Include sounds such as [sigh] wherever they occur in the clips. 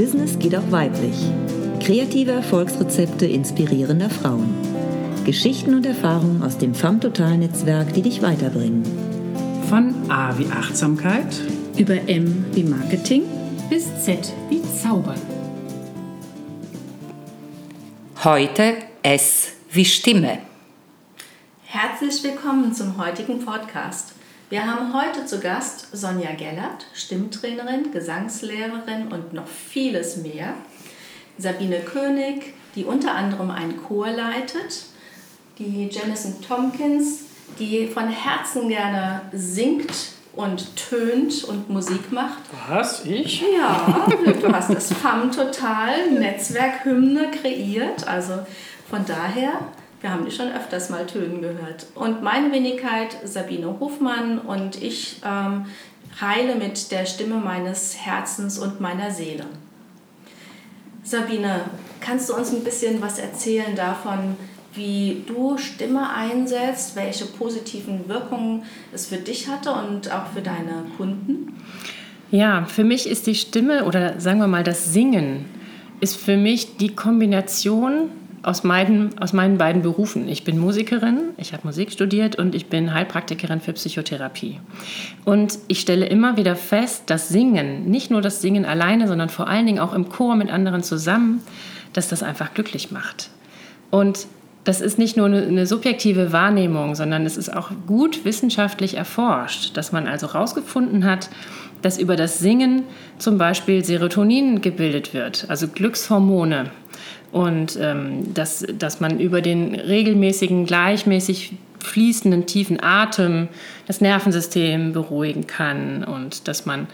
Business geht auch weiblich. Kreative Erfolgsrezepte inspirierender Frauen. Geschichten und Erfahrungen aus dem FAM Total Netzwerk, die dich weiterbringen. Von A wie Achtsamkeit über M wie Marketing bis Z wie Zaubern. Heute S wie Stimme. Herzlich willkommen zum heutigen Podcast. Wir haben heute zu Gast Sonja Gellert, Stimmtrainerin, Gesangslehrerin und noch vieles mehr. Sabine König, die unter anderem einen Chor leitet. Die Janison Tompkins, die von Herzen gerne singt und tönt und Musik macht. Was? Ich? Ja, du hast das FAM Total Netzwerkhymne kreiert. Also von daher wir haben die schon öfters mal tönen gehört. Und meine Wenigkeit, Sabine Hofmann und ich ähm, heile mit der Stimme meines Herzens und meiner Seele. Sabine, kannst du uns ein bisschen was erzählen davon, wie du Stimme einsetzt, welche positiven Wirkungen es für dich hatte und auch für deine Kunden? Ja, für mich ist die Stimme oder sagen wir mal das Singen ist für mich die Kombination aus meinen, aus meinen beiden Berufen. Ich bin Musikerin, ich habe Musik studiert und ich bin Heilpraktikerin für Psychotherapie. Und ich stelle immer wieder fest, dass Singen, nicht nur das Singen alleine, sondern vor allen Dingen auch im Chor mit anderen zusammen, dass das einfach glücklich macht. Und das ist nicht nur eine, subjektive Wahrnehmung, sondern es ist auch gut wissenschaftlich erforscht, dass man also herausgefunden hat, dass über das Singen zum Beispiel Serotonin gebildet wird, also Glückshormone und ähm, dass, dass man über den regelmäßigen, gleichmäßig fließenden tiefen Atem das Nervensystem beruhigen kann und dass man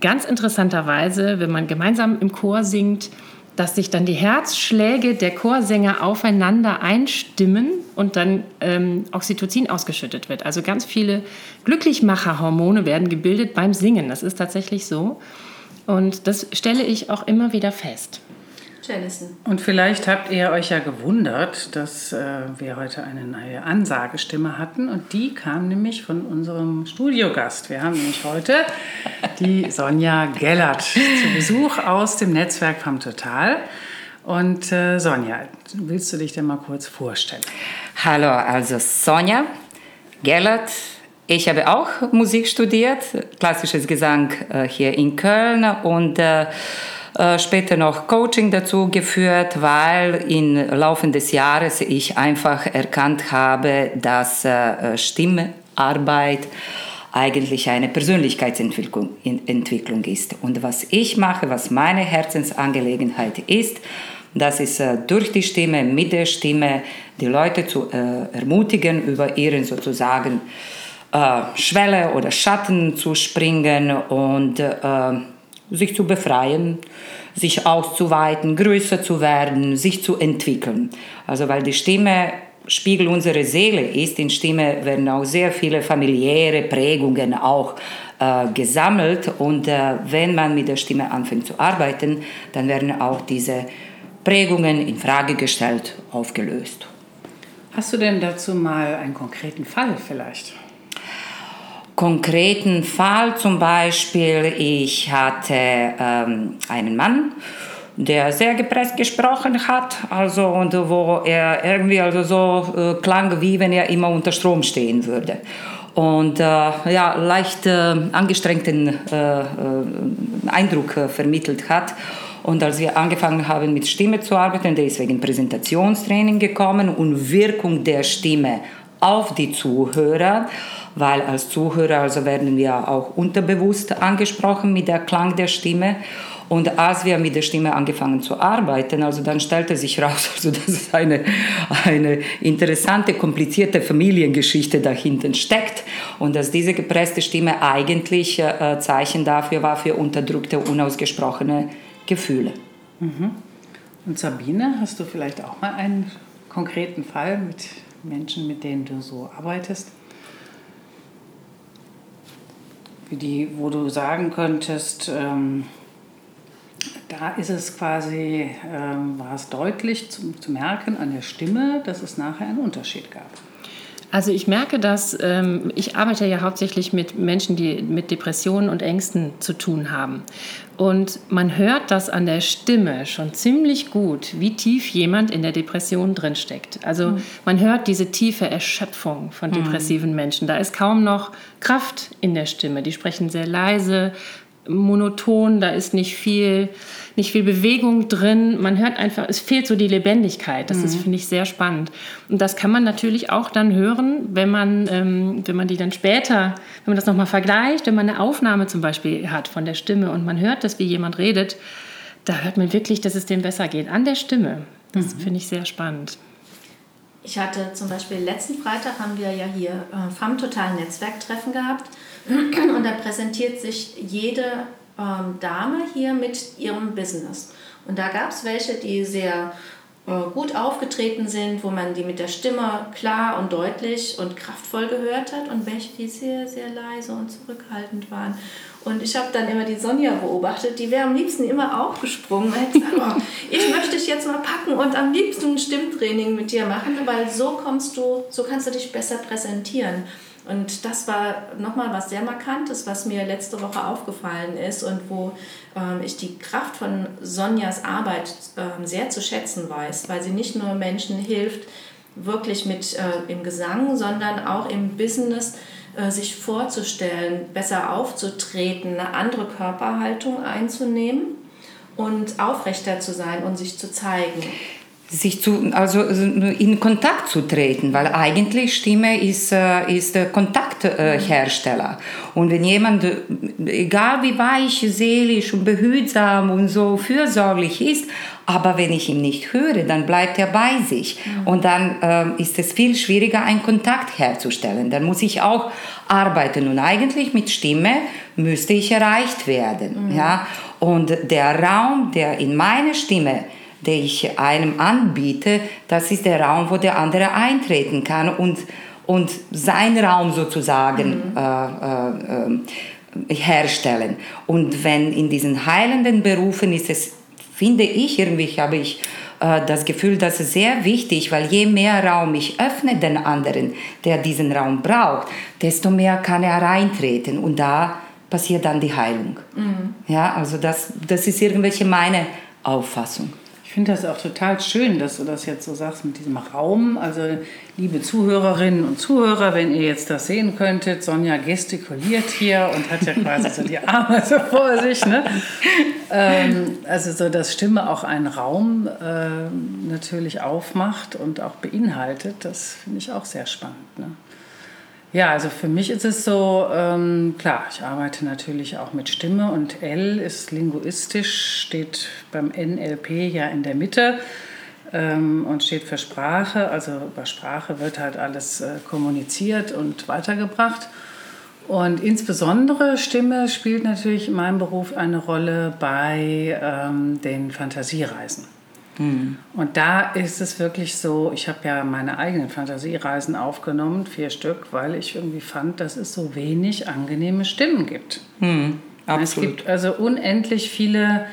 ganz interessanterweise, wenn man gemeinsam im Chor singt, dass sich dann die Herzschläge der Chorsänger aufeinander einstimmen und dann ähm, Oxytocin ausgeschüttet wird. Also ganz viele Glücklichmacherhormone werden gebildet beim Singen. Das ist tatsächlich so. Und das stelle ich auch immer wieder fest. Jennison. Und vielleicht habt ihr euch ja gewundert, dass äh, wir heute eine neue Ansagestimme hatten und die kam nämlich von unserem Studiogast. Wir haben nämlich heute die Sonja Gellert zu Besuch aus dem Netzwerk vom Total. Und äh, Sonja, willst du dich denn mal kurz vorstellen? Hallo, also Sonja Gellert. Ich habe auch Musik studiert, klassisches Gesang äh, hier in Köln und äh, äh, später noch Coaching dazu geführt, weil im Laufe des Jahres ich einfach erkannt habe, dass äh, Stimmarbeit eigentlich eine Persönlichkeitsentwicklung Entwicklung ist. Und was ich mache, was meine Herzensangelegenheit ist, das ist äh, durch die Stimme, mit der Stimme, die Leute zu ermutigen, über ihren sozusagen Schwelle oder Schatten zu springen und sich zu befreien, sich auszuweiten, größer zu werden, sich zu entwickeln. Also weil die Stimme Spiegel unserer Seele ist, in Stimme werden auch sehr viele familiäre Prägungen auch äh, gesammelt und äh, wenn man mit der Stimme anfängt zu arbeiten, dann werden auch diese Prägungen in Frage gestellt, aufgelöst. Hast du denn dazu mal einen konkreten Fall vielleicht? Konkreten Fall zum Beispiel, ich hatte ähm, einen Mann, der sehr gepresst gesprochen hat, also und wo er irgendwie also so äh, klang, wie wenn er immer unter Strom stehen würde und äh, ja leicht äh, angestrengten äh, äh, Eindruck äh, vermittelt hat. Und als wir angefangen haben mit Stimme zu arbeiten, der ist wegen Präsentationstraining gekommen und Wirkung der Stimme auf die Zuhörer weil als Zuhörer also werden wir auch unterbewusst angesprochen mit der Klang der Stimme. Und als wir mit der Stimme angefangen zu arbeiten, also dann stellte sich raus, [laughs] also dass es eine, eine interessante, komplizierte Familiengeschichte dahinter steckt und dass diese gepresste Stimme eigentlich äh, Zeichen dafür war für unterdrückte, unausgesprochene Gefühle. Mhm. Und Sabine, hast du vielleicht auch mal einen konkreten Fall mit Menschen, mit denen du so arbeitest? die, wo du sagen könntest, ähm, da ist es quasi, ähm, war es deutlich zu, zu merken an der Stimme, dass es nachher einen Unterschied gab. Also ich merke, dass ähm, ich arbeite ja hauptsächlich mit Menschen, die mit Depressionen und Ängsten zu tun haben. Und man hört das an der Stimme schon ziemlich gut, wie tief jemand in der Depression drinsteckt. Also mhm. man hört diese tiefe Erschöpfung von depressiven mhm. Menschen. Da ist kaum noch Kraft in der Stimme. Die sprechen sehr leise, monoton, da ist nicht viel, nicht viel Bewegung drin. Man hört einfach, es fehlt so die Lebendigkeit. Das mhm. ist, finde ich, sehr spannend. Und das kann man natürlich auch dann hören, wenn man, ähm, wenn man die dann später, wenn man das nochmal vergleicht, wenn man eine Aufnahme zum Beispiel hat von der Stimme und man hört das, wie jemand redet, da hört man wirklich, dass es dem besser geht. An der Stimme. Das mhm. finde ich sehr spannend. Ich hatte zum Beispiel letzten Freitag haben wir ja hier äh, FAM Total Netzwerktreffen gehabt [clears throat] und da präsentiert sich jede ähm, Dame hier mit ihrem Business. Und da gab es welche, die sehr äh, gut aufgetreten sind, wo man die mit der Stimme klar und deutlich und kraftvoll gehört hat und welche, die sehr, sehr leise und zurückhaltend waren. Und ich habe dann immer die Sonja beobachtet, die wäre am liebsten immer aufgesprungen und hätte gesagt, [laughs] oh, ich möchte dich jetzt mal packen und am liebsten ein Stimmtraining mit dir machen, weil so kommst du, so kannst du dich besser präsentieren. Und das war nochmal was sehr Markantes, was mir letzte Woche aufgefallen ist und wo ähm, ich die Kraft von Sonjas Arbeit ähm, sehr zu schätzen weiß, weil sie nicht nur Menschen hilft, wirklich mit äh, im Gesang, sondern auch im Business äh, sich vorzustellen, besser aufzutreten, eine andere Körperhaltung einzunehmen und aufrechter zu sein und sich zu zeigen sich zu, also in Kontakt zu treten, weil eigentlich Stimme ist, äh, ist Kontakthersteller. Und wenn jemand, egal wie weich, seelisch und behütsam und so fürsorglich ist, aber wenn ich ihn nicht höre, dann bleibt er bei sich. Mhm. Und dann ähm, ist es viel schwieriger, einen Kontakt herzustellen. Dann muss ich auch arbeiten. Und eigentlich mit Stimme müsste ich erreicht werden. Mhm. Ja? Und der Raum, der in meiner Stimme den ich einem anbiete, das ist der Raum, wo der andere eintreten kann und, und seinen Raum sozusagen mhm. äh, äh, herstellen. Und wenn in diesen heilenden Berufen ist es, finde ich, irgendwie habe ich äh, das Gefühl, das ist sehr wichtig, weil je mehr Raum ich öffne den anderen, der diesen Raum braucht, desto mehr kann er reintreten und da passiert dann die Heilung. Mhm. Ja, also das, das ist irgendwelche meine Auffassung. Ich finde das auch total schön, dass du das jetzt so sagst mit diesem Raum. Also, liebe Zuhörerinnen und Zuhörer, wenn ihr jetzt das sehen könntet, Sonja gestikuliert hier und hat ja quasi so die [laughs] Arme so vor sich. Ne? Ähm, also, so dass Stimme auch einen Raum äh, natürlich aufmacht und auch beinhaltet, das finde ich auch sehr spannend. Ne? Ja, also für mich ist es so, ähm, klar, ich arbeite natürlich auch mit Stimme und L ist linguistisch, steht beim NLP ja in der Mitte ähm, und steht für Sprache. Also über Sprache wird halt alles äh, kommuniziert und weitergebracht. Und insbesondere Stimme spielt natürlich in meinem Beruf eine Rolle bei ähm, den Fantasiereisen. Mhm. Und da ist es wirklich so, ich habe ja meine eigenen Fantasiereisen aufgenommen, vier Stück, weil ich irgendwie fand, dass es so wenig angenehme Stimmen gibt. Mhm, absolut. Es gibt also unendlich viele,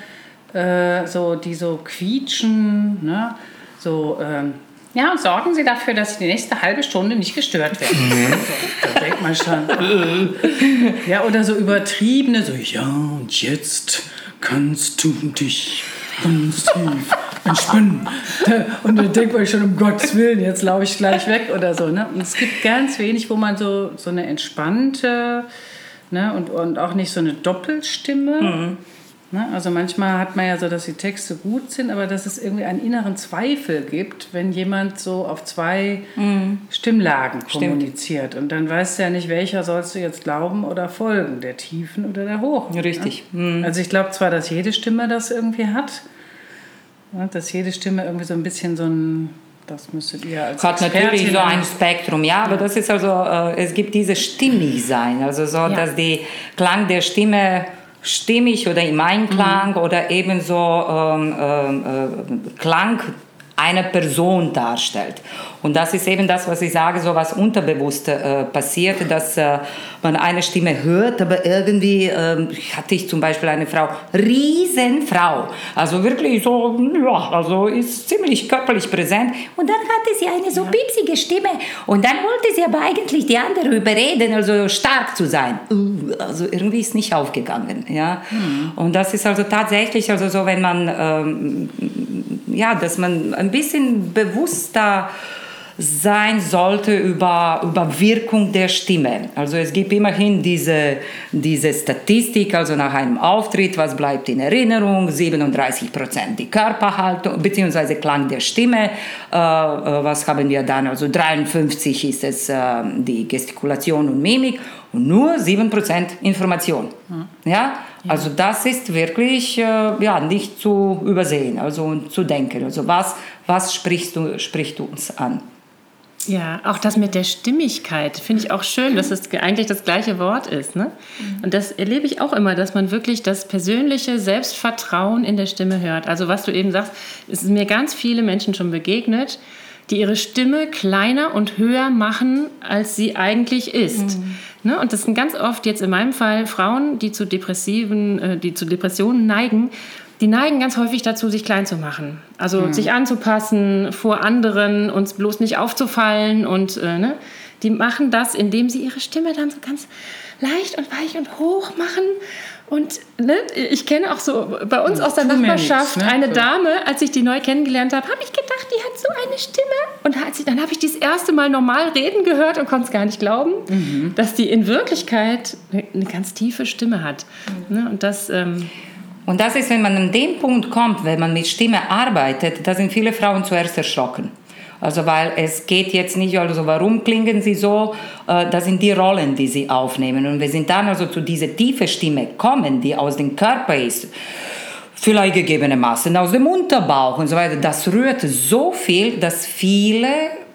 äh, so, die so quietschen, ne? so... Ähm, ja, und sorgen Sie dafür, dass Sie die nächste halbe Stunde nicht gestört werden. Mhm. So, da denkt man schon. Äh. Ja, oder so übertriebene, so, ja, und jetzt kannst du dich ganz tief entspannen. Und dann denkt man schon, um Gottes Willen, jetzt laufe ich gleich weg oder so. Ne? Und es gibt ganz wenig, wo man so, so eine entspannte ne? und, und auch nicht so eine Doppelstimme. Mhm. Ne? Also manchmal hat man ja so, dass die Texte gut sind, aber dass es irgendwie einen inneren Zweifel gibt, wenn jemand so auf zwei mhm. Stimmlagen kommuniziert. Stimmt. Und dann weißt du ja nicht, welcher sollst du jetzt glauben oder folgen, der tiefen oder der hohen. Richtig. Ne? Mhm. Also ich glaube zwar, dass jede Stimme das irgendwie hat, dass jede Stimme irgendwie so ein bisschen so ein das müsstet ihr als Hat Expertin natürlich so ein Spektrum, ja, aber das ist also, äh, es gibt dieses Stimmigsein, also so, ja. dass die Klang der Stimme stimmig oder im Einklang mhm. oder ebenso ähm, ähm äh, Klang eine Person darstellt. Und das ist eben das, was ich sage, so was unterbewusst äh, passiert, dass äh, man eine Stimme hört, aber irgendwie äh, hatte ich zum Beispiel eine Frau, Riesenfrau, also wirklich so, ja, also ist ziemlich körperlich präsent. Und dann hatte sie eine so piepsige Stimme und dann wollte sie aber eigentlich die andere überreden, also stark zu sein. Uh, also irgendwie ist nicht aufgegangen, ja. Mhm. Und das ist also tatsächlich also so, wenn man ähm, ja, dass man ein bisschen bewusster sein sollte über, über Wirkung der Stimme. Also es gibt immerhin diese, diese Statistik, also nach einem Auftritt, was bleibt in Erinnerung, 37 Prozent die Körperhaltung bzw. Klang der Stimme, äh, äh, was haben wir dann, also 53 ist es äh, die Gestikulation und Mimik und nur 7 Prozent Information. Mhm. Ja? Also das ist wirklich äh, ja, nicht zu übersehen, also zu denken. Also was, was sprichst du, spricht uns an? Ja, auch das mit der Stimmigkeit finde ich auch schön, dass es eigentlich das gleiche Wort ist. Ne? Und das erlebe ich auch immer, dass man wirklich das persönliche Selbstvertrauen in der Stimme hört. Also was du eben sagst, es ist mir ganz viele Menschen schon begegnet, die ihre Stimme kleiner und höher machen, als sie eigentlich ist. Mhm. Ne? Und das sind ganz oft jetzt in meinem Fall Frauen, die zu depressiven, äh, die zu Depressionen neigen. Die neigen ganz häufig dazu, sich klein zu machen. Also mhm. sich anzupassen vor anderen, uns bloß nicht aufzufallen. Und äh, ne? die machen das, indem sie ihre Stimme dann so ganz leicht und weich und hoch machen und ne, ich kenne auch so bei uns aus der Nachbarschaft nichts, ne? eine Dame, als ich die neu kennengelernt habe, habe ich gedacht, die hat so eine Stimme. Und dann habe ich das erste Mal normal reden gehört und konnte es gar nicht glauben, mhm. dass die in Wirklichkeit eine ganz tiefe Stimme hat. Mhm. Ne, und das. Ähm, und das ist, wenn man an den Punkt kommt, wenn man mit Stimme arbeitet, da sind viele Frauen zuerst erschrocken. Also weil es geht jetzt nicht, also warum klingen sie so? Äh, das sind die Rollen, die sie aufnehmen. Und wir sind dann also zu dieser tiefen Stimme kommen, die aus dem Körper ist, vielleicht gegebenermaßen aus dem Unterbauch und so weiter. Das rührt so viel, dass viele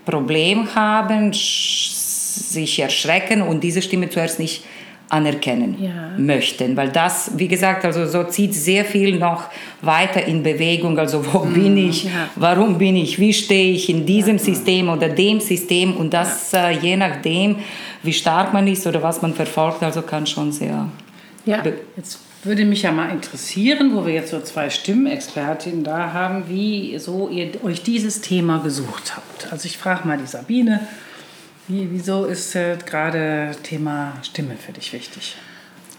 Probleme haben, sich erschrecken und diese Stimme zuerst nicht anerkennen ja. möchten, weil das, wie gesagt, also so zieht sehr viel noch weiter in Bewegung. Also wo mhm. bin ich, ja. warum bin ich, wie stehe ich in diesem ja. System oder dem System und das äh, je nachdem, wie stark man ist oder was man verfolgt, also kann schon sehr. Ja, jetzt würde mich ja mal interessieren, wo wir jetzt so zwei Stimmexpertinnen da haben, wie so ihr euch dieses Thema gesucht habt. Also ich frage mal die Sabine. Wie, wieso ist äh, gerade Thema Stimme für dich wichtig?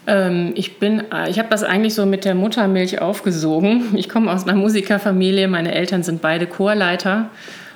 Ähm, ich bin, äh, ich habe das eigentlich so mit der Muttermilch aufgesogen. Ich komme aus einer Musikerfamilie. Meine Eltern sind beide Chorleiter.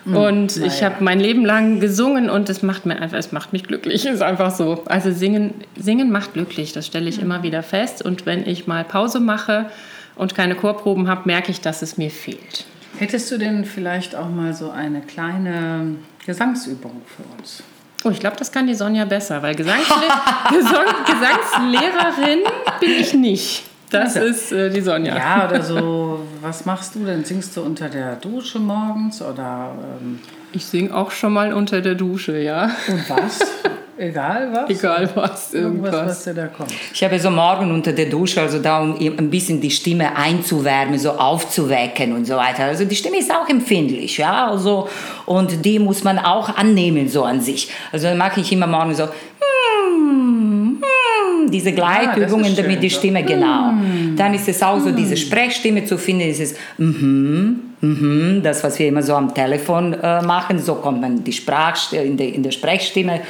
Hm, und ich habe mein Leben lang gesungen und es macht mir einfach, es macht mich glücklich. Ist einfach so. Also singen, singen macht glücklich. Das stelle ich hm. immer wieder fest. Und wenn ich mal Pause mache und keine Chorproben habe, merke ich, dass es mir fehlt. Hättest du denn vielleicht auch mal so eine kleine Gesangsübung für uns? Oh, ich glaube, das kann die Sonja besser, weil Gesangsle [laughs] Gesang Gesangslehrerin bin ich nicht. Das ist äh, die Sonja. Ja, oder so, was machst du denn? Singst du unter der Dusche morgens oder? Ähm ich singe auch schon mal unter der Dusche, ja. Und was? [laughs] Egal was? Egal was, irgendwas. irgendwas was dir da kommt. Ich habe so morgen unter der Dusche, also da, um ein bisschen die Stimme einzuwärmen, so aufzuwecken und so weiter. Also die Stimme ist auch empfindlich, ja, also, und die muss man auch annehmen, so an sich. Also dann mache ich immer morgen so, hmm, hmm, diese Gleitübungen, ja, damit die Stimme, genau. Mm. Dann ist es auch so, diese Sprechstimme zu finden, ist es, mhm, mhm, das, was wir immer so am Telefon äh, machen, so kommt man die Sprach, in, der, in der Sprechstimme.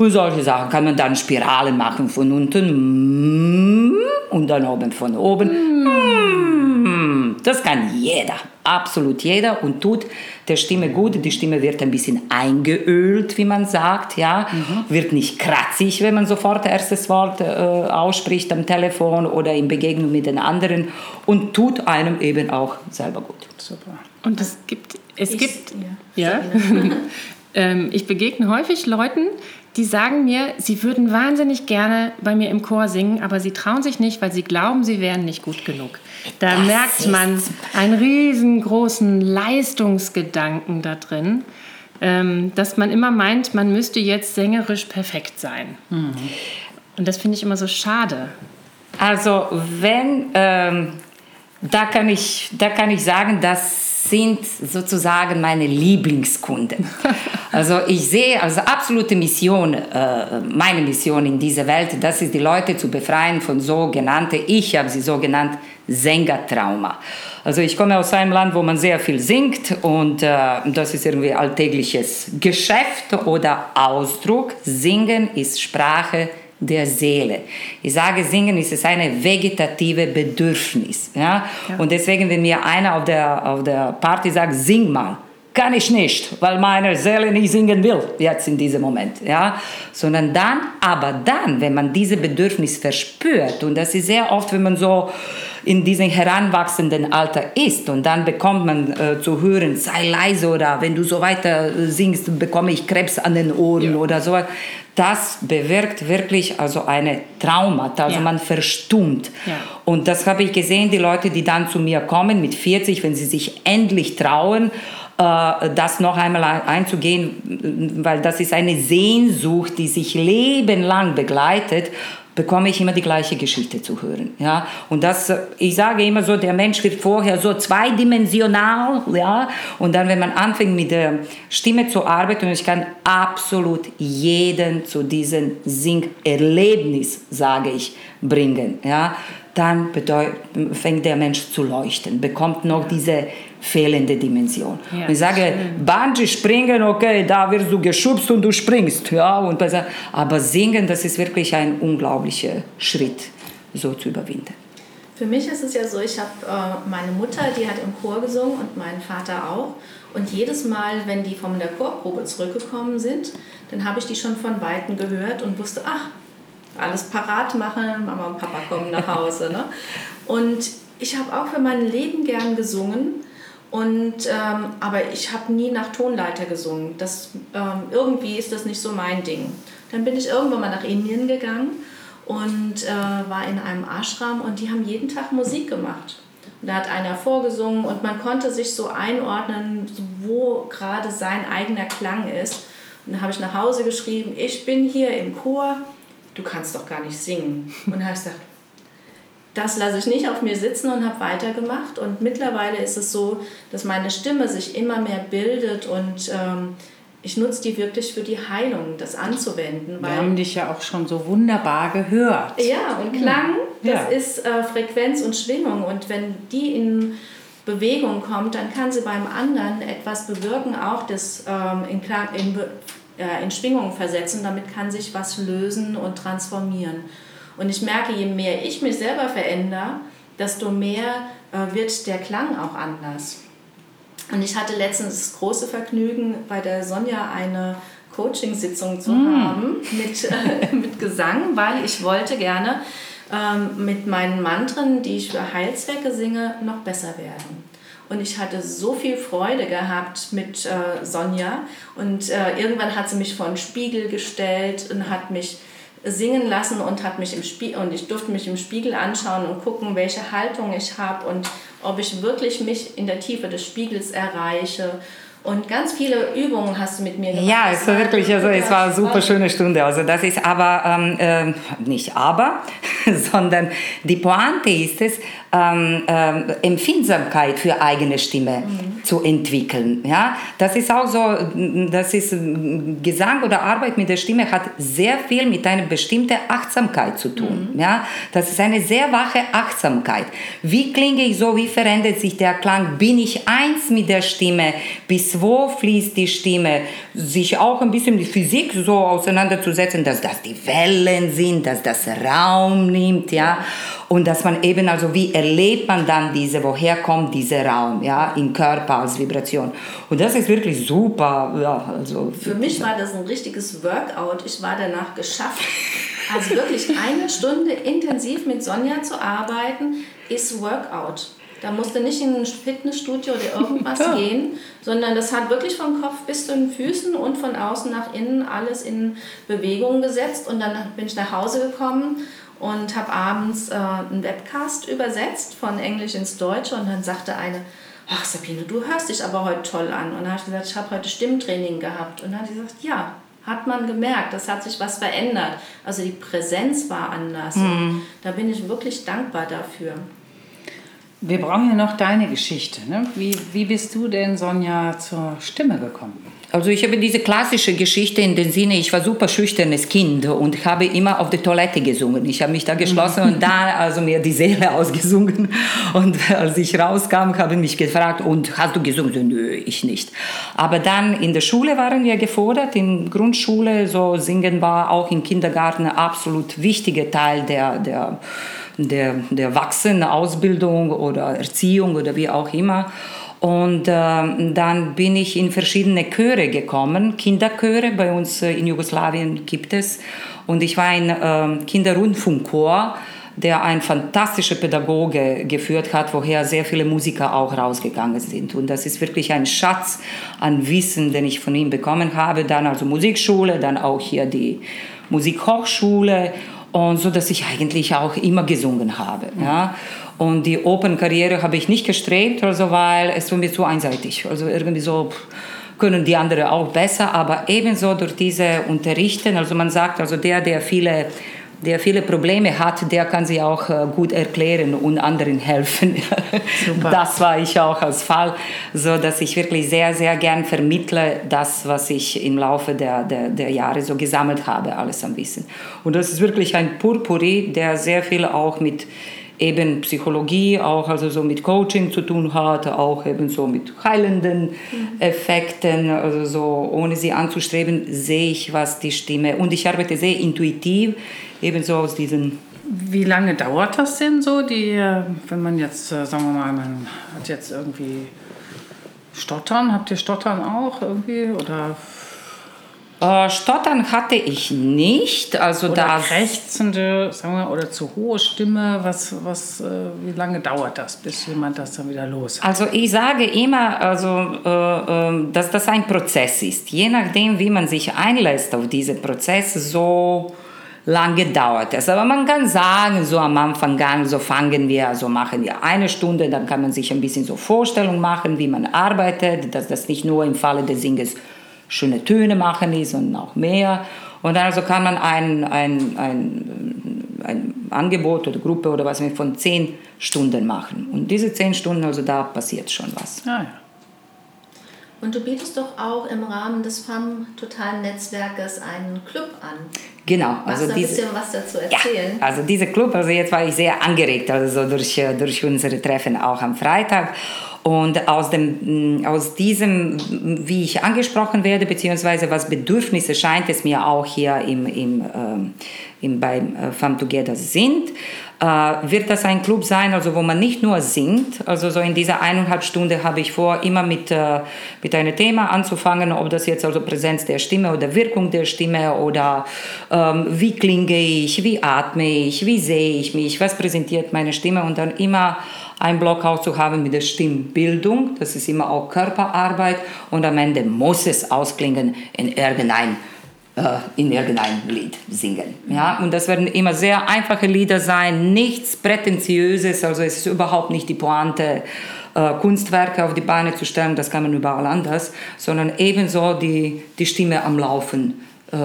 Und solche Sachen kann man dann Spiralen machen von unten und dann oben von oben. Das kann jeder, absolut jeder und tut der Stimme gut. Die Stimme wird ein bisschen eingeölt, wie man sagt, ja, mhm. wird nicht kratzig, wenn man sofort erstes Wort äh, ausspricht am Telefon oder in Begegnung mit den anderen und tut einem eben auch selber gut. Super. Und es gibt, es ich, gibt, ja, ja. [laughs] [laughs] ähm, ich begegne häufig Leuten, die sagen mir, sie würden wahnsinnig gerne bei mir im Chor singen, aber sie trauen sich nicht, weil sie glauben, sie wären nicht gut genug. Da das merkt man einen riesengroßen Leistungsgedanken da drin, ähm, dass man immer meint, man müsste jetzt sängerisch perfekt sein. Mhm. Und das finde ich immer so schade. Also wenn, ähm, da, kann ich, da kann ich sagen, dass sind sozusagen meine Lieblingskunden. [laughs] Also ich sehe also absolute Mission, äh, meine Mission in dieser Welt, das ist die Leute zu befreien von sogenannten, ich habe sie so genannt, Sängertrauma. Also ich komme aus einem Land, wo man sehr viel singt und äh, das ist irgendwie alltägliches Geschäft oder Ausdruck. Singen ist Sprache der Seele. Ich sage, Singen ist es eine vegetative Bedürfnis. Ja? ja? Und deswegen, wenn mir einer auf der, auf der Party sagt, sing mal, kann ich nicht, weil meine Seele nicht singen will, jetzt in diesem Moment. Ja? Sondern dann, aber dann, wenn man dieses Bedürfnis verspürt, und das ist sehr oft, wenn man so in diesem heranwachsenden Alter ist. Und dann bekommt man äh, zu hören, sei leise oder wenn du so weiter singst, bekomme ich Krebs an den Ohren ja. oder so. Das bewirkt wirklich also eine Traumata, also ja. man verstummt. Ja. Und das habe ich gesehen, die Leute, die dann zu mir kommen mit 40, wenn sie sich endlich trauen, äh, das noch einmal einzugehen, weil das ist eine Sehnsucht, die sich lebenlang begleitet bekomme ich immer die gleiche Geschichte zu hören. Ja? Und das, ich sage immer so, der Mensch wird vorher so zweidimensional, ja? und dann, wenn man anfängt mit der Stimme zu arbeiten, und ich kann absolut jeden zu diesem Singerlebnis, sage ich, bringen, ja? dann fängt der Mensch zu leuchten, bekommt noch diese fehlende Dimension. Ja, und ich sage, Bungee springen, okay, da wirst du geschubst und du springst, ja, und aber singen, das ist wirklich ein unglaublicher Schritt, so zu überwinden. Für mich ist es ja so, ich habe äh, meine Mutter, die hat im Chor gesungen und meinen Vater auch. Und jedes Mal, wenn die von der Chorprobe zurückgekommen sind, dann habe ich die schon von Weitem gehört und wusste, ach, alles parat machen, Mama und Papa kommen nach Hause. Ne? Und ich habe auch für mein Leben gern gesungen, und, ähm, aber ich habe nie nach Tonleiter gesungen. Das, ähm, irgendwie ist das nicht so mein Ding. Dann bin ich irgendwann mal nach Indien gegangen und äh, war in einem Ashram und die haben jeden Tag Musik gemacht. Und da hat einer vorgesungen und man konnte sich so einordnen, wo gerade sein eigener Klang ist. Und dann habe ich nach Hause geschrieben, ich bin hier im Chor, du kannst doch gar nicht singen. Und dann habe ich gesagt, das lasse ich nicht auf mir sitzen und habe weitergemacht. Und mittlerweile ist es so, dass meine Stimme sich immer mehr bildet und ähm, ich nutze die wirklich für die Heilung, das anzuwenden. Wir haben dich ja auch schon so wunderbar gehört. Ja, und Klang, das ja. ist äh, Frequenz und Schwingung. Und wenn die in Bewegung kommt, dann kann sie beim anderen etwas bewirken, auch das ähm, in, Klang, in, äh, in Schwingung versetzen. Damit kann sich was lösen und transformieren. Und ich merke, je mehr ich mich selber verändere, desto mehr äh, wird der Klang auch anders. Und ich hatte letztens das große Vergnügen, bei der Sonja eine Coaching-Sitzung zu mm. haben mit, äh, [laughs] mit Gesang, weil ich wollte gerne ähm, mit meinen Mantren, die ich für Heilzwecke singe, noch besser werden. Und ich hatte so viel Freude gehabt mit äh, Sonja. Und äh, irgendwann hat sie mich vor einen Spiegel gestellt und hat mich singen lassen und hat mich im und ich durfte mich im Spiegel anschauen und gucken, welche Haltung ich habe und ob ich wirklich mich in der Tiefe des Spiegels erreiche und ganz viele Übungen hast du mit mir gemacht. Ja, es war wirklich, also es war eine super schöne Stunde. Also das ist aber ähm, äh, nicht aber, [laughs] sondern die Pointe ist es, ähm, äh, Empfindsamkeit für eigene Stimme mhm. zu entwickeln. Ja, das ist auch so, das ist Gesang oder Arbeit mit der Stimme hat sehr viel mit einer bestimmten Achtsamkeit zu tun. Mhm. Ja, das ist eine sehr wache Achtsamkeit. Wie klinge ich so? Wie verändert sich der Klang? Bin ich eins mit der Stimme? Bis wo fließt die Stimme, sich auch ein bisschen mit Physik so auseinanderzusetzen, dass das die Wellen sind, dass das Raum nimmt, ja, und dass man eben also wie erlebt man dann diese, woher kommt dieser Raum, ja, im Körper als Vibration. Und das ist wirklich super, ja, also. Für mich war das ein richtiges Workout. Ich war danach geschafft. Also wirklich eine Stunde intensiv mit Sonja zu arbeiten, ist Workout. Da musste nicht in ein Fitnessstudio oder [laughs] irgendwas ja. gehen, sondern das hat wirklich von Kopf bis zu den Füßen und von außen nach innen alles in Bewegung gesetzt. Und dann bin ich nach Hause gekommen und habe abends äh, einen Webcast übersetzt von Englisch ins Deutsche und dann sagte eine, ach Sabine, du hörst dich aber heute toll an. Und dann habe ich gesagt, ich habe heute Stimmtraining gehabt. Und dann hat sie gesagt, ja, hat man gemerkt, das hat sich was verändert. Also die Präsenz war anders. Mhm. Da bin ich wirklich dankbar dafür. Wir brauchen ja noch deine Geschichte. Ne? Wie, wie bist du denn, Sonja, zur Stimme gekommen? Also ich habe diese klassische Geschichte in dem Sinne, ich war super schüchternes Kind und habe immer auf der Toilette gesungen. Ich habe mich da geschlossen und da also mir die Seele [laughs] ausgesungen. Und als ich rauskam, habe ich mich gefragt, und hast du gesungen? So, nö, ich nicht. Aber dann in der Schule waren wir gefordert, in Grundschule, so singen war auch im Kindergarten absolut wichtiger Teil der, der der, der Erwachsenenausbildung oder Erziehung oder wie auch immer. Und äh, dann bin ich in verschiedene Chöre gekommen, Kinderchöre, bei uns äh, in Jugoslawien gibt es. Und ich war in äh, Kinderrundfunkchor, der ein fantastischer Pädagoge geführt hat, woher sehr viele Musiker auch rausgegangen sind. Und das ist wirklich ein Schatz an Wissen, den ich von ihm bekommen habe. Dann also Musikschule, dann auch hier die Musikhochschule und so, dass ich eigentlich auch immer gesungen habe. Ja. Und die Opernkarriere habe ich nicht gestrebt, also weil es war mir zu einseitig. Also irgendwie so können die anderen auch besser, aber ebenso durch diese Unterrichten. Also man sagt, also der, der viele der viele Probleme hat, der kann sie auch äh, gut erklären und anderen helfen. Super. [laughs] Das war ich auch als Fall, so dass ich wirklich sehr, sehr gern vermittle das, was ich im Laufe der, der, der Jahre so gesammelt habe, alles am Wissen. Und das ist wirklich ein Purpuri, der sehr viel auch mit eben Psychologie, auch also so mit Coaching zu tun hat, auch eben so mit heilenden mhm. Effekten, also so ohne sie anzustreben, sehe ich, was die Stimme und ich arbeite sehr intuitiv ebenso aus diesen. Wie lange dauert das denn so, die, wenn man jetzt, äh, sagen wir mal, man hat jetzt irgendwie Stottern, habt ihr Stottern auch irgendwie oder? Äh, Stottern hatte ich nicht, also oder da krächzende, sagen wir, oder zu hohe Stimme. Was, was, äh, wie lange dauert das, bis jemand das dann wieder los hat? Also ich sage immer, also äh, ähm, dass das ein Prozess ist. Je nachdem, wie man sich einlässt auf diesen Prozess, so lange dauert es. Aber man kann sagen, so am Anfang an, so fangen wir, so machen wir eine Stunde, dann kann man sich ein bisschen so Vorstellung machen, wie man arbeitet, dass das nicht nur im Falle des Singes schöne Töne machen ist, sondern auch mehr. Und dann also kann man ein, ein, ein, ein Angebot oder Gruppe oder was von zehn Stunden machen. Und diese zehn Stunden, also da passiert schon was. Ah, ja. Und du bietest doch auch im Rahmen des FAM Totalen Netzwerkes einen Club an. Genau. Also Magst du ein diese, bisschen was dazu erzählen? Ja, also dieser Club, also jetzt war ich sehr angeregt, also durch, äh, durch unsere Treffen auch am Freitag. Und aus, dem, mm, aus diesem, wie ich angesprochen werde, beziehungsweise was Bedürfnisse scheint es mir auch hier im, im, ähm, im, beim äh, Femme Together sind, äh, wird das ein Club sein, also wo man nicht nur singt, also so in dieser eineinhalb Stunde habe ich vor, immer mit, äh, mit einem Thema anzufangen, ob das jetzt also Präsenz der Stimme oder Wirkung der Stimme oder ähm, wie klinge ich, wie atme ich, wie sehe ich mich, was präsentiert meine Stimme und dann immer ein Block auch zu haben mit der Stimmbildung, das ist immer auch Körperarbeit und am Ende muss es ausklingen in irgendein äh, in irgendein Lied singen. Ja? Und das werden immer sehr einfache Lieder sein, nichts Prätentiöses, also es ist überhaupt nicht die Pointe, äh, Kunstwerke auf die Beine zu stellen, das kann man überall anders, sondern ebenso die, die Stimme am Laufen, äh,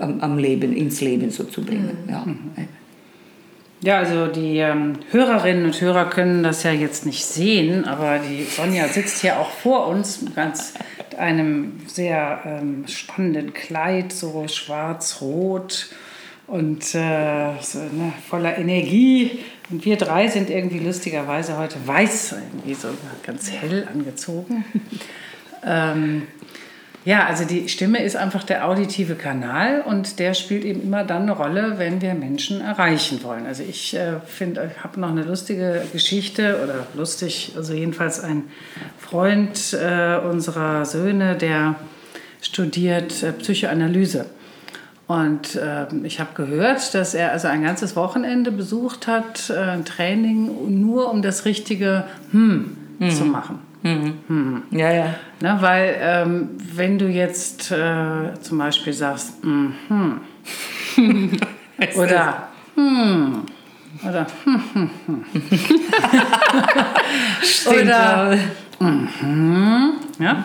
am, am, Leben, ins Leben so zu bringen. Mhm. Ja. Ja, also die ähm, Hörerinnen und Hörer können das ja jetzt nicht sehen, aber die Sonja sitzt hier auch vor uns mit einem sehr ähm, spannenden Kleid, so schwarz-rot und äh, so, ne, voller Energie. Und wir drei sind irgendwie lustigerweise heute weiß, irgendwie so ganz hell angezogen. [laughs] ähm, ja, also die Stimme ist einfach der auditive Kanal und der spielt eben immer dann eine Rolle, wenn wir Menschen erreichen wollen. Also ich äh, finde, ich habe noch eine lustige Geschichte oder lustig, also jedenfalls ein Freund äh, unserer Söhne, der studiert äh, Psychoanalyse. Und äh, ich habe gehört, dass er also ein ganzes Wochenende besucht hat, äh, ein Training, nur um das richtige Hm mhm. zu machen. Mhm. Mhm. Ja, ja. Ne, weil ähm, wenn du jetzt äh, zum Beispiel sagst, [laughs] mm -hmm. oder hm, oder hm, hm, hm. [laughs] Stimmt, oder mhm, ja,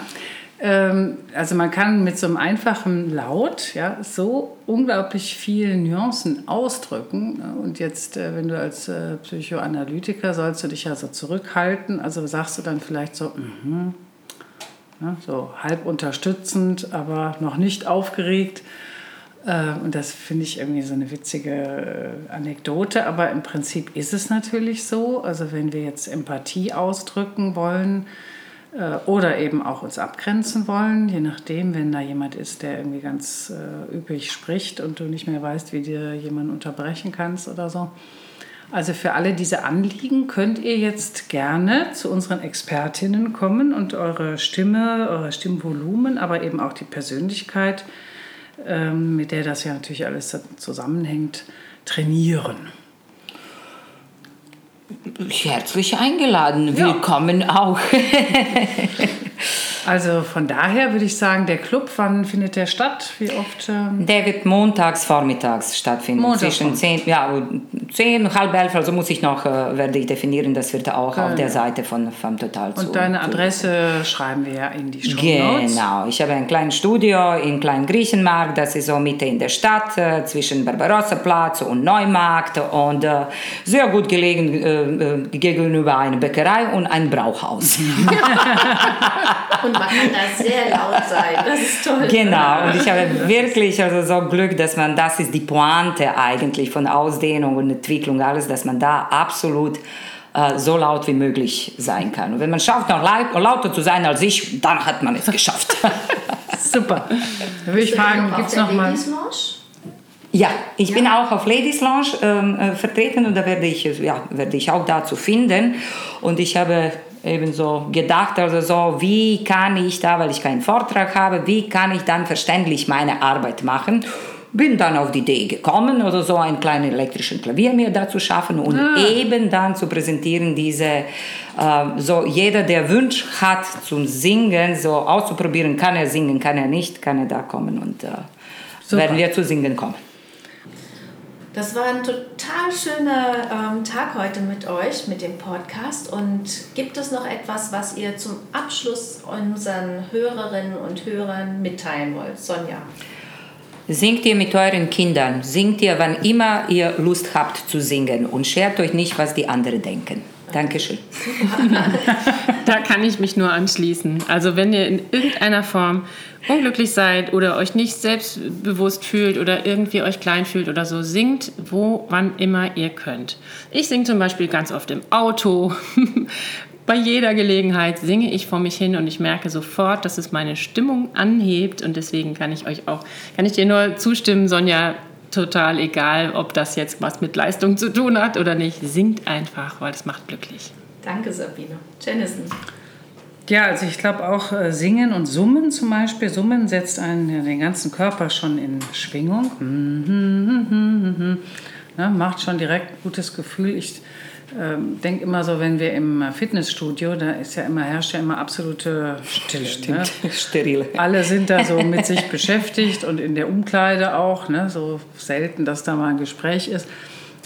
Ähm, also man kann mit so einem einfachen Laut ja, so unglaublich viele Nuancen ausdrücken. Und jetzt, äh, wenn du als äh, Psychoanalytiker sollst du dich ja so zurückhalten, also sagst du dann vielleicht so, mhm, ja, so halb unterstützend, aber noch nicht aufgeregt. Äh, und das finde ich irgendwie so eine witzige Anekdote, aber im Prinzip ist es natürlich so. Also wenn wir jetzt Empathie ausdrücken wollen, äh, oder eben auch uns abgrenzen wollen, je nachdem, wenn da jemand ist, der irgendwie ganz äh, üppig spricht und du nicht mehr weißt, wie dir jemand unterbrechen kannst oder so. Also für alle diese Anliegen könnt ihr jetzt gerne zu unseren Expertinnen kommen und eure Stimme, eure Stimmvolumen, aber eben auch die Persönlichkeit, ähm, mit der das ja natürlich alles zusammenhängt, trainieren herzlich eingeladen. Ja. Willkommen auch. [laughs] Also von daher würde ich sagen, der Club, wann findet der statt? Wie oft? Ähm der wird montags vormittags stattfinden. Montags zwischen 10, ja, 10 halb elf, also muss ich noch, äh, werde ich definieren, das wird auch genau. auf der Seite von vom Total Und zu. Und deine Adresse zu. schreiben wir ja in die Show Notes. Genau, ich habe ein kleines Studio in Klein Griechenmarkt, das ist so Mitte in der Stadt, äh, zwischen Barbarossa-Platz und Neumarkt und äh, sehr gut gelegen äh, äh gegenüber einer Bäckerei und einem Brauhaus. [laughs] und man kann da sehr laut sein. Das ist toll. Genau, und ich habe wirklich also so Glück, dass man, das ist die Pointe eigentlich von Ausdehnung und Entwicklung, alles, dass man da absolut äh, so laut wie möglich sein kann. Und wenn man schafft, noch lauter zu sein als ich, dann hat man es geschafft. [laughs] Super. Da würde ich fragen, gibt es noch mal... Ja, ich ja. bin auch auf Ladies Lounge ähm, äh, vertreten und da werde ich, ja, werde ich auch dazu finden. Und ich habe eben so gedacht, also so, wie kann ich da, weil ich keinen Vortrag habe, wie kann ich dann verständlich meine Arbeit machen? Bin dann auf die Idee gekommen, oder so ein kleines elektrisches Klavier mir dazu schaffen und ah. eben dann zu präsentieren, diese, äh, so jeder, der Wunsch hat zum Singen, so auszuprobieren, kann er singen, kann er nicht, kann er da kommen und äh, werden wir zu singen kommen. Das war ein total schöner ähm, Tag heute mit euch, mit dem Podcast. Und gibt es noch etwas, was ihr zum Abschluss unseren Hörerinnen und Hörern mitteilen wollt? Sonja. Singt ihr mit euren Kindern, singt ihr, wann immer ihr Lust habt zu singen und schert euch nicht, was die anderen denken. Dankeschön. [laughs] da kann ich mich nur anschließen. Also wenn ihr in irgendeiner Form unglücklich seid oder euch nicht selbstbewusst fühlt oder irgendwie euch klein fühlt oder so, singt wo, wann immer ihr könnt. Ich singe zum Beispiel ganz oft im Auto. [laughs] Bei jeder Gelegenheit singe ich vor mich hin und ich merke sofort, dass es meine Stimmung anhebt und deswegen kann ich euch auch, kann ich dir nur zustimmen, Sonja, total egal, ob das jetzt was mit Leistung zu tun hat oder nicht. Singt einfach, weil es macht glücklich. Danke, Sabine. Jennison. Ja, also ich glaube auch äh, Singen und Summen zum Beispiel. Summen setzt einen den ganzen Körper schon in Schwingung. Ja, macht schon direkt ein gutes Gefühl. Ich ähm, denke immer so, wenn wir im Fitnessstudio, da ist ja immer, herrscht ja immer absolute Stille. Stimmt, ne? [laughs] steril. Alle sind da so mit sich [laughs] beschäftigt und in der Umkleide auch, ne? so selten, dass da mal ein Gespräch ist.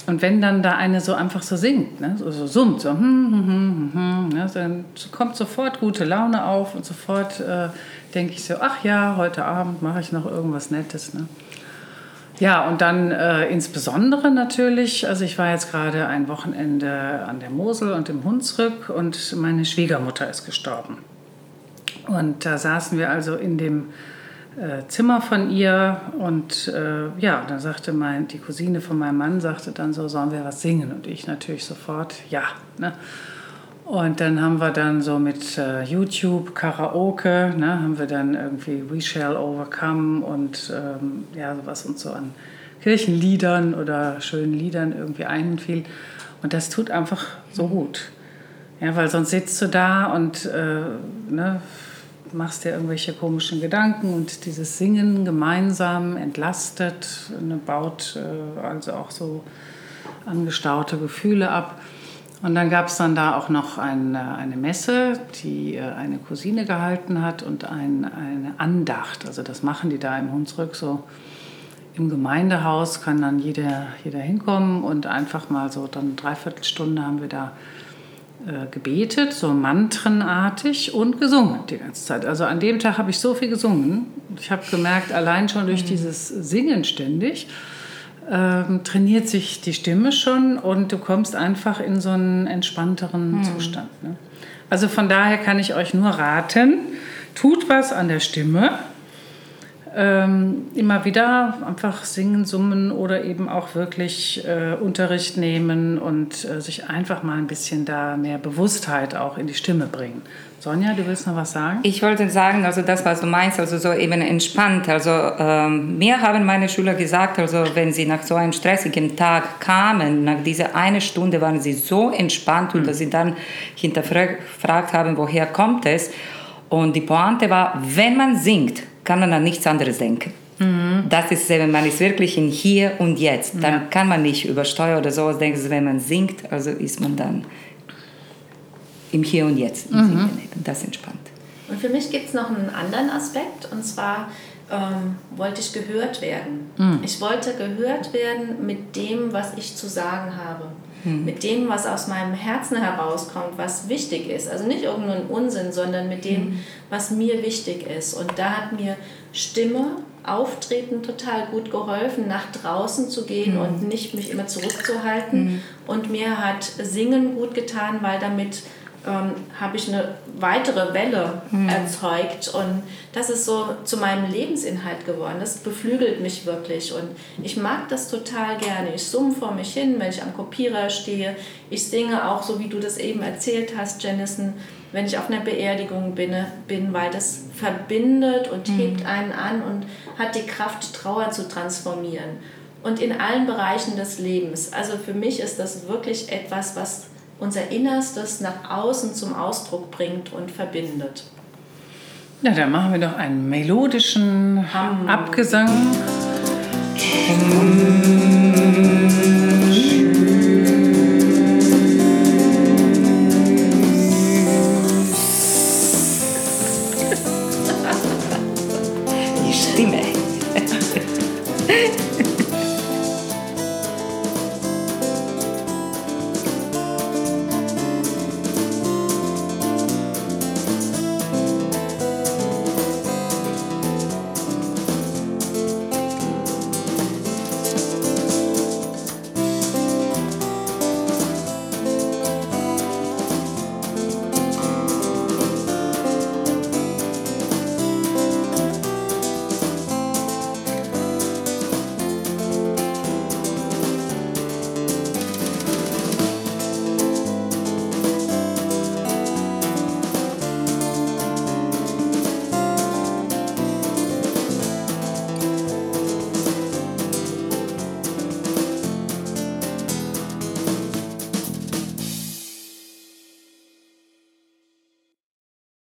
Und wenn dann da eine so einfach so singt, ne? so, so summt, so, hm, hm, hm, hm, ne? dann kommt sofort gute Laune auf und sofort äh, denke ich so, ach ja, heute Abend mache ich noch irgendwas Nettes. Ne? Ja, und dann äh, insbesondere natürlich, also ich war jetzt gerade ein Wochenende an der Mosel und im Hunsrück und meine Schwiegermutter ist gestorben. Und da saßen wir also in dem äh, Zimmer von ihr und äh, ja, dann sagte mein, die Cousine von meinem Mann, sagte dann so, sollen wir was singen? Und ich natürlich sofort, ja. Ne? Und dann haben wir dann so mit äh, YouTube, Karaoke, ne, haben wir dann irgendwie We Shall Overcome und ähm, ja, was uns so an Kirchenliedern oder schönen Liedern irgendwie einfiel. Und das tut einfach so gut. Ja, weil sonst sitzt du da und äh, ne, machst dir irgendwelche komischen Gedanken und dieses Singen gemeinsam entlastet, ne, baut äh, also auch so angestaute Gefühle ab. Und dann gab es dann da auch noch eine, eine Messe, die äh, eine Cousine gehalten hat und ein, eine Andacht. Also das machen die da im Hunsrück so. Im Gemeindehaus kann dann jeder, jeder hinkommen und einfach mal so dann dreiviertel Stunde haben wir da äh, gebetet, so mantrenartig und gesungen die ganze Zeit. Also an dem Tag habe ich so viel gesungen. Ich habe gemerkt, allein schon durch mhm. dieses Singen ständig ähm, trainiert sich die Stimme schon und du kommst einfach in so einen entspannteren mhm. Zustand. Ne? Also von daher kann ich euch nur raten, tut was an der Stimme ähm, immer wieder einfach singen, summen oder eben auch wirklich äh, Unterricht nehmen und äh, sich einfach mal ein bisschen da mehr Bewusstheit auch in die Stimme bringen. Sonja, du willst noch was sagen? Ich wollte sagen, also das, was du meinst, also so eben entspannt. Also ähm, mir haben meine Schüler gesagt, also wenn sie nach so einem stressigen Tag kamen, nach dieser eine Stunde waren sie so entspannt und mhm. dass sie dann hinterfragt haben, woher kommt es. Und die Pointe war, wenn man singt, kann man an nichts anderes denken. Mhm. Das ist, wenn man ist wirklich in Hier und Jetzt. Dann ja. kann man nicht über Steuer oder sowas denken. Wenn man singt, also ist man dann im Hier und Jetzt. Mhm. Das entspannt. Und für mich gibt es noch einen anderen Aspekt. Und zwar ähm, wollte ich gehört werden. Mhm. Ich wollte gehört werden mit dem, was ich zu sagen habe. Mhm. Mit dem, was aus meinem Herzen herauskommt, was wichtig ist. Also nicht irgendein Unsinn, sondern mit dem, mhm. was mir wichtig ist. Und da hat mir Stimme, Auftreten total gut geholfen, nach draußen zu gehen mhm. und nicht mich immer zurückzuhalten. Mhm. Und mir hat Singen gut getan, weil damit ähm, habe ich eine weitere Welle mhm. erzeugt. Und das ist so zu meinem Lebensinhalt geworden. Das beflügelt mich wirklich. Und ich mag das total gerne. Ich summe vor mich hin, wenn ich am Kopierer stehe. Ich singe auch, so wie du das eben erzählt hast, Jennison, wenn ich auf einer Beerdigung bin, bin weil das verbindet und mhm. hebt einen an und hat die Kraft, Trauer zu transformieren. Und in allen Bereichen des Lebens. Also für mich ist das wirklich etwas, was unser Innerstes nach außen zum Ausdruck bringt und verbindet. Ja, dann machen wir doch einen melodischen Hum. Abgesang. Hum.